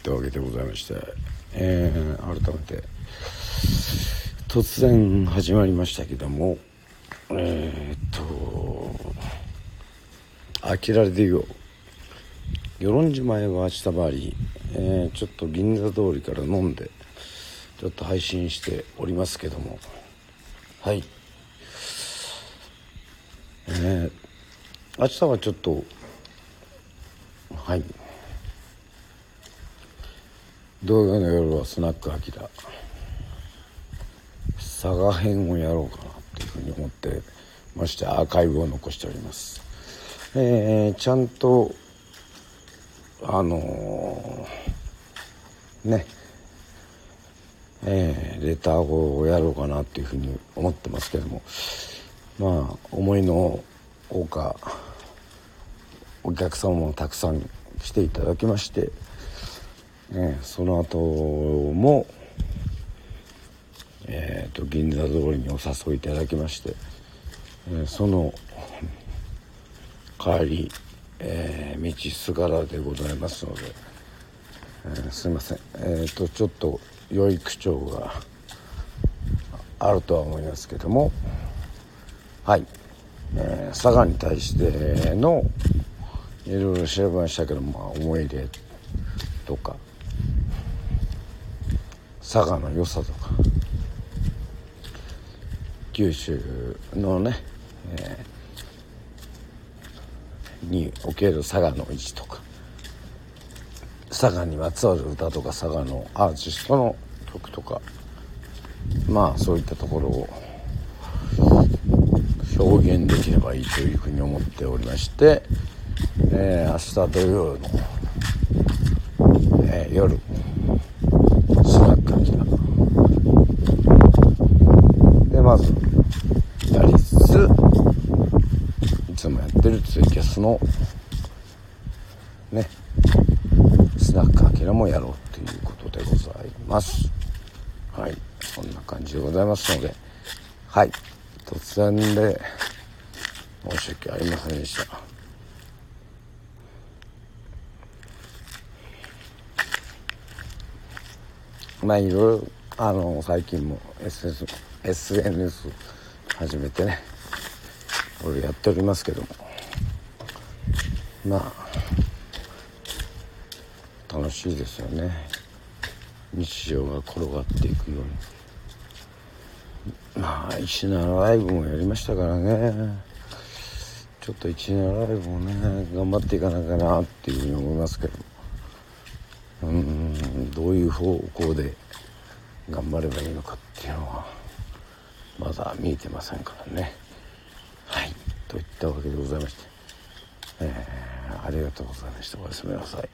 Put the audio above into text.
ったわけでございまして、えー、改めて。突然始まりましたけども。えー、っと「あきられでよ」与論島へは明日回り、えー、ちょっと銀座通りから飲んでちょっと配信しておりますけども。はい。えー、明日はちょっとはい。土曜の夜はスナックアキラ佐賀編をやろうかなっていうふうに思ってましてアーカイブを残しております。えー、ちゃんとあのー、ねえー、レターをやろうかなっていうふうに思ってますけどもまあ思いのほかお客様もたくさん来ていただきましてね、その後も、えーと、銀座通りにお誘いいただきまして、えー、その帰り、えー、道すがらでございますので、えー、すいません。えっ、とちょっと良い口調があるとは思いますけどもはい、え、佐賀に対してのいろいろ調べましたけど、まあ、思い入れとか佐賀の良さとか。九州のね、えー、における佐賀の位置とか。佐賀にまつわる歌とか佐賀のアーティストの曲とか。まあそういったところを表現できればいいというふうに思っておりまして、えー、明日土曜の、えー、夜まずやりつついツイキャスのねスナックアキラもやろうということでございます。はい。そんな感じでございますので。はい。突然で申し訳ありませんでした。まあいろいろあの最近も SS SNS 始めてね俺やっておりますけども。まあ楽しいですよね。日常が転がっていくように。まあ石奈ライブもやりましたからね。ちょっと一奈ライブもね頑張っていかなきゃなっていうふうに思いますけど。うんどういう方向で頑張ればいいのかっていうのはまだ見えてませんからね。はい。といったわけでございまして、えー、ありがとうございました。おやすみなさい。